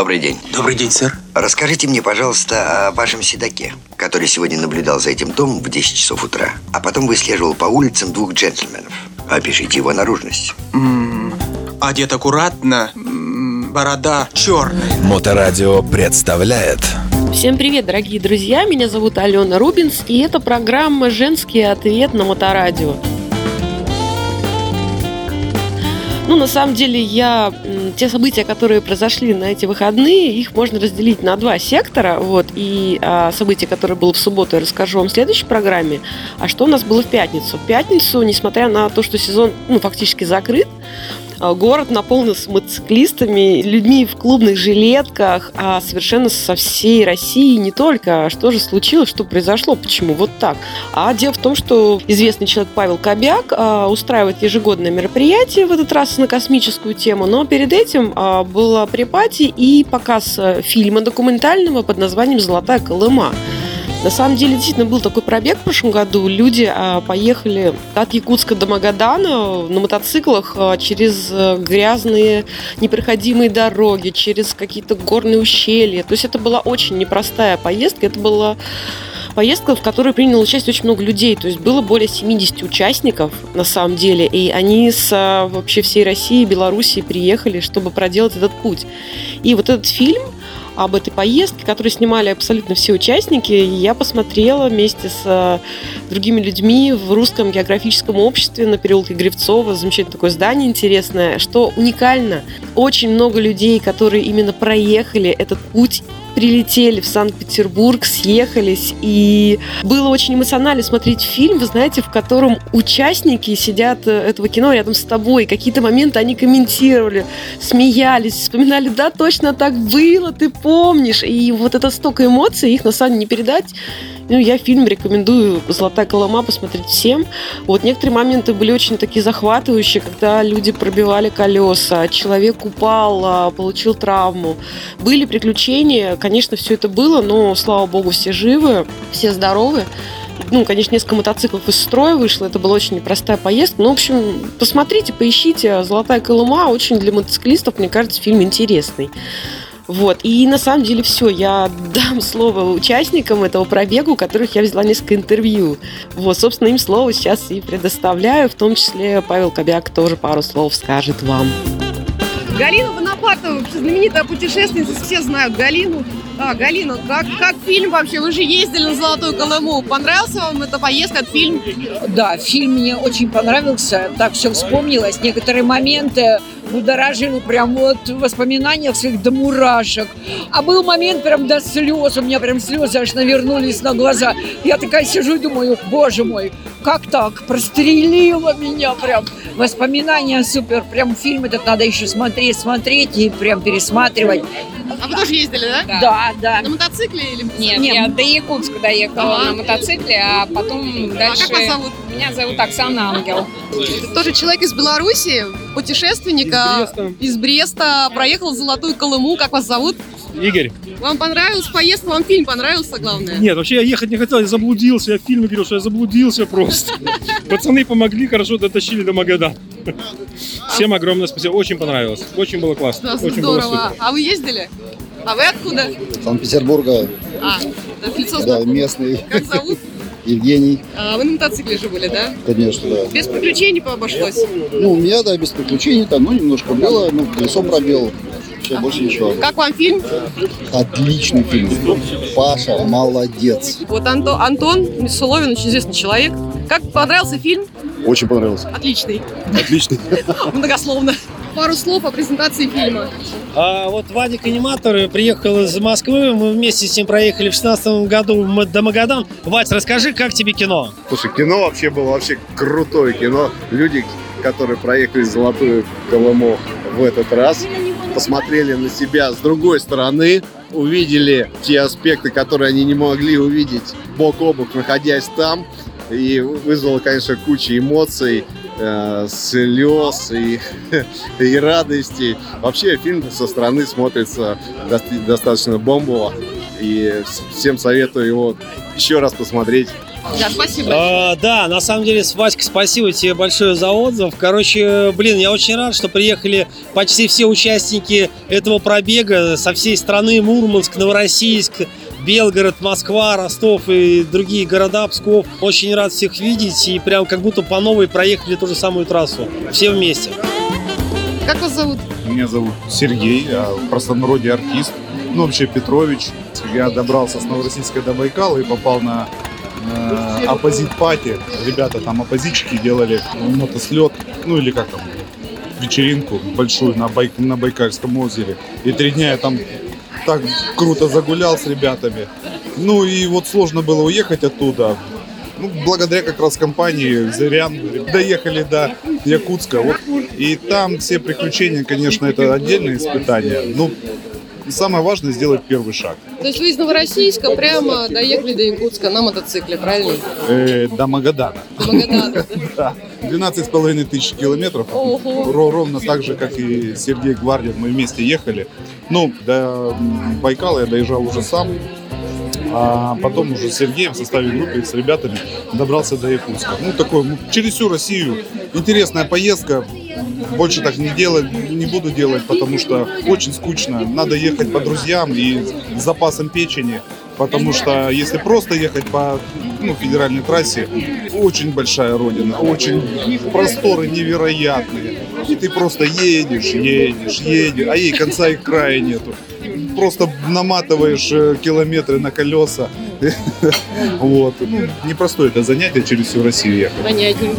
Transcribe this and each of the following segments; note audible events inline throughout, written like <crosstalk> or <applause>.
Добрый день. Добрый день, сэр. Расскажите мне, пожалуйста, о вашем седаке, который сегодня наблюдал за этим домом в 10 часов утра, а потом выслеживал по улицам двух джентльменов. Опишите его наружность. М, Одет аккуратно, м, борода черная. Моторадио представляет Всем привет, дорогие друзья! Меня зовут Алена Рубинс, и это программа «Женский ответ» на Моторадио. Ну, на самом деле, я те события, которые произошли на эти выходные, их можно разделить на два сектора. Вот, и а, события, которые было в субботу, я расскажу вам в следующей программе. А что у нас было в пятницу? В пятницу, несмотря на то, что сезон ну, фактически закрыт, Город наполнился мотоциклистами, людьми в клубных жилетках, а совершенно со всей России не только. А Что же случилось, что произошло, почему вот так? А дело в том, что известный человек Павел Кобяк а, устраивает ежегодное мероприятие в этот раз на космическую тему, но перед этим а, была припати и показ а, фильма документального под названием «Золотая Колыма». На самом деле, действительно, был такой пробег в прошлом году. Люди а, поехали от Якутска до Магадана на мотоциклах а, через а, грязные непроходимые дороги, через какие-то горные ущелья. То есть это была очень непростая поездка. Это была поездка, в которой приняло участие очень много людей. То есть было более 70 участников на самом деле. И они с а, вообще всей России и Белоруссии приехали, чтобы проделать этот путь. И вот этот фильм об этой поездке, которую снимали абсолютно все участники, я посмотрела вместе с э, другими людьми в русском географическом обществе на переулке Гривцова. Замечательное такое здание интересное. Что уникально, очень много людей, которые именно проехали этот путь прилетели в Санкт-Петербург, съехались, и было очень эмоционально смотреть фильм, вы знаете, в котором участники сидят э, этого кино рядом с тобой, какие-то моменты они комментировали, смеялись, вспоминали, да, точно так было, ты помнишь, и вот это столько эмоций, их на самом деле не передать, ну, я фильм рекомендую «Золотая Колыма» посмотреть всем. Вот некоторые моменты были очень такие захватывающие, когда люди пробивали колеса, человек упал, а, получил травму. Были приключения, конечно, все это было, но, слава богу, все живы, все здоровы. Ну, конечно, несколько мотоциклов из строя вышло, это была очень непростая поездка. Ну, в общем, посмотрите, поищите «Золотая Колыма», очень для мотоциклистов, мне кажется, фильм интересный. Вот. И на самом деле все. Я дам <laughs> слово участникам этого пробега, у которых я взяла несколько интервью. Вот, собственно, им слово сейчас и предоставляю. В том числе Павел Кобяк тоже пару слов скажет вам. Галина Бонапартова, знаменитая путешественница, все знают Галину. А, Галина, как, как фильм вообще? Вы же ездили на Золотую Колыму. Понравился вам эта поездка, этот фильм? Да, фильм мне очень понравился, так все вспомнилось. Некоторые моменты будоражили прям вот в воспоминаниях своих до мурашек. А был момент прям до слез, у меня прям слезы аж навернулись на глаза. Я такая сижу и думаю, боже мой, как так? Прострелило меня прям. Воспоминания супер, прям фильм этот надо еще смотреть, смотреть и прям пересматривать. А вы тоже ездили, да? Да, да. На мотоцикле или Нет, Нет. я до Якутска доехала Ага. на мотоцикле, а потом дальше... как вас зовут? Меня зовут Оксана Ангел. Ты тоже человек из Беларуси, путешественника из Бреста, проехал Золотую Колыму. Как вас зовут? Игорь. Вам понравилась поездка, вам фильм понравился, главное? Нет, вообще я ехать не хотел, я заблудился. Я в фильме говорил, что я заблудился просто. <laughs> Пацаны помогли, хорошо дотащили до Магадана. Всем огромное спасибо, очень понравилось. Очень было классно. Да, Очень было здорово. супер. А вы ездили? А вы откуда? Санкт-Петербурга, А, да, лицо да, местный Как зовут? Евгений, А, вы на мотоцикле же были, да? конечно, да. Без приключений обошлось. Ну, у меня, да, без приключений там, ну, немножко было, ну, колесо пробил, все, больше ничего. Как вам фильм? Отличный фильм. Паша, молодец. Вот Анто- Антон Соловин, очень известный человек. Как понравился фильм? Очень понравился. Отличный. Отличный. <laughs> Многословно. Пару слов о презентации фильма. А вот Вадик аниматор приехал из Москвы, мы вместе с ним проехали в 16 году до Магадан. Вать, расскажи, как тебе кино? Слушай, кино вообще было вообще крутое кино. Люди, которые проехали Золотую Колыму в этот раз, посмотрели на себя с другой стороны, увидели те аспекты, которые они не могли увидеть бок о бок, находясь там. И вызвало, конечно, кучу эмоций, э, слез и, <laughs> и радости. Вообще фильм со стороны смотрится доста- достаточно бомбово. И всем советую его еще раз посмотреть. Да, спасибо. А, да, на самом деле, Васька, спасибо тебе большое за отзыв. Короче, блин, я очень рад, что приехали почти все участники этого пробега со всей страны. Мурманск, Новороссийск, Белгород, Москва, Ростов и другие города, Псков. Очень рад всех видеть и прям как будто по новой проехали ту же самую трассу. Все вместе. Как вас зовут? Меня зовут Сергей, а в простонародье артист. Ну, вообще Петрович. Я добрался с Новороссийска до Байкала и попал на э, оппозит пати. Ребята там оппозитчики делали мотослет, ну или как там, вечеринку большую на, Байк, на Байкальском озере. И три дня я там так круто загулял с ребятами. Ну и вот сложно было уехать оттуда. Ну, благодаря как раз компании Зырян доехали до Якутска. Вот. И там все приключения, конечно, это отдельное испытание. Ну, самое важное сделать первый шаг. То есть вы из Новороссийска прямо доехали до Якутска на мотоцикле, правильно? Э, до Магадана. До Магадана. Да. <laughs> 12 с половиной тысяч километров. Ого. Ро- Ровно так же, как и Сергей Гвардин, мы вместе ехали. Ну, до Байкала я доезжал уже сам. А потом уже с Сергеем в составе группы с ребятами добрался до Якутска. Ну, такой, ну, через всю Россию. Интересная поездка. Больше так не делать, не буду делать, потому что очень скучно. Надо ехать по друзьям и с запасом печени. Потому что если просто ехать по ну, федеральной трассе, очень большая родина, очень просторы невероятные. И ты просто едешь, едешь, едешь, а ей конца и края нету. Просто наматываешь э, километры на колеса. <laughs> Вот. Ну, непростое это занятие через всю Россию ехать. Понятненько.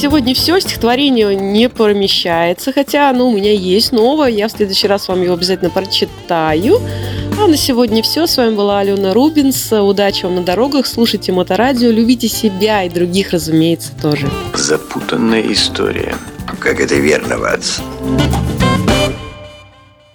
Ну сегодня все. Стихотворение не помещается, хотя оно у меня есть новое. Я в следующий раз вам его обязательно прочитаю. А на сегодня все. С вами была Алена Рубинс. Удачи вам на дорогах. Слушайте Моторадио. Любите себя и других, разумеется, тоже. Запутанная история. Как это верно, Ватс?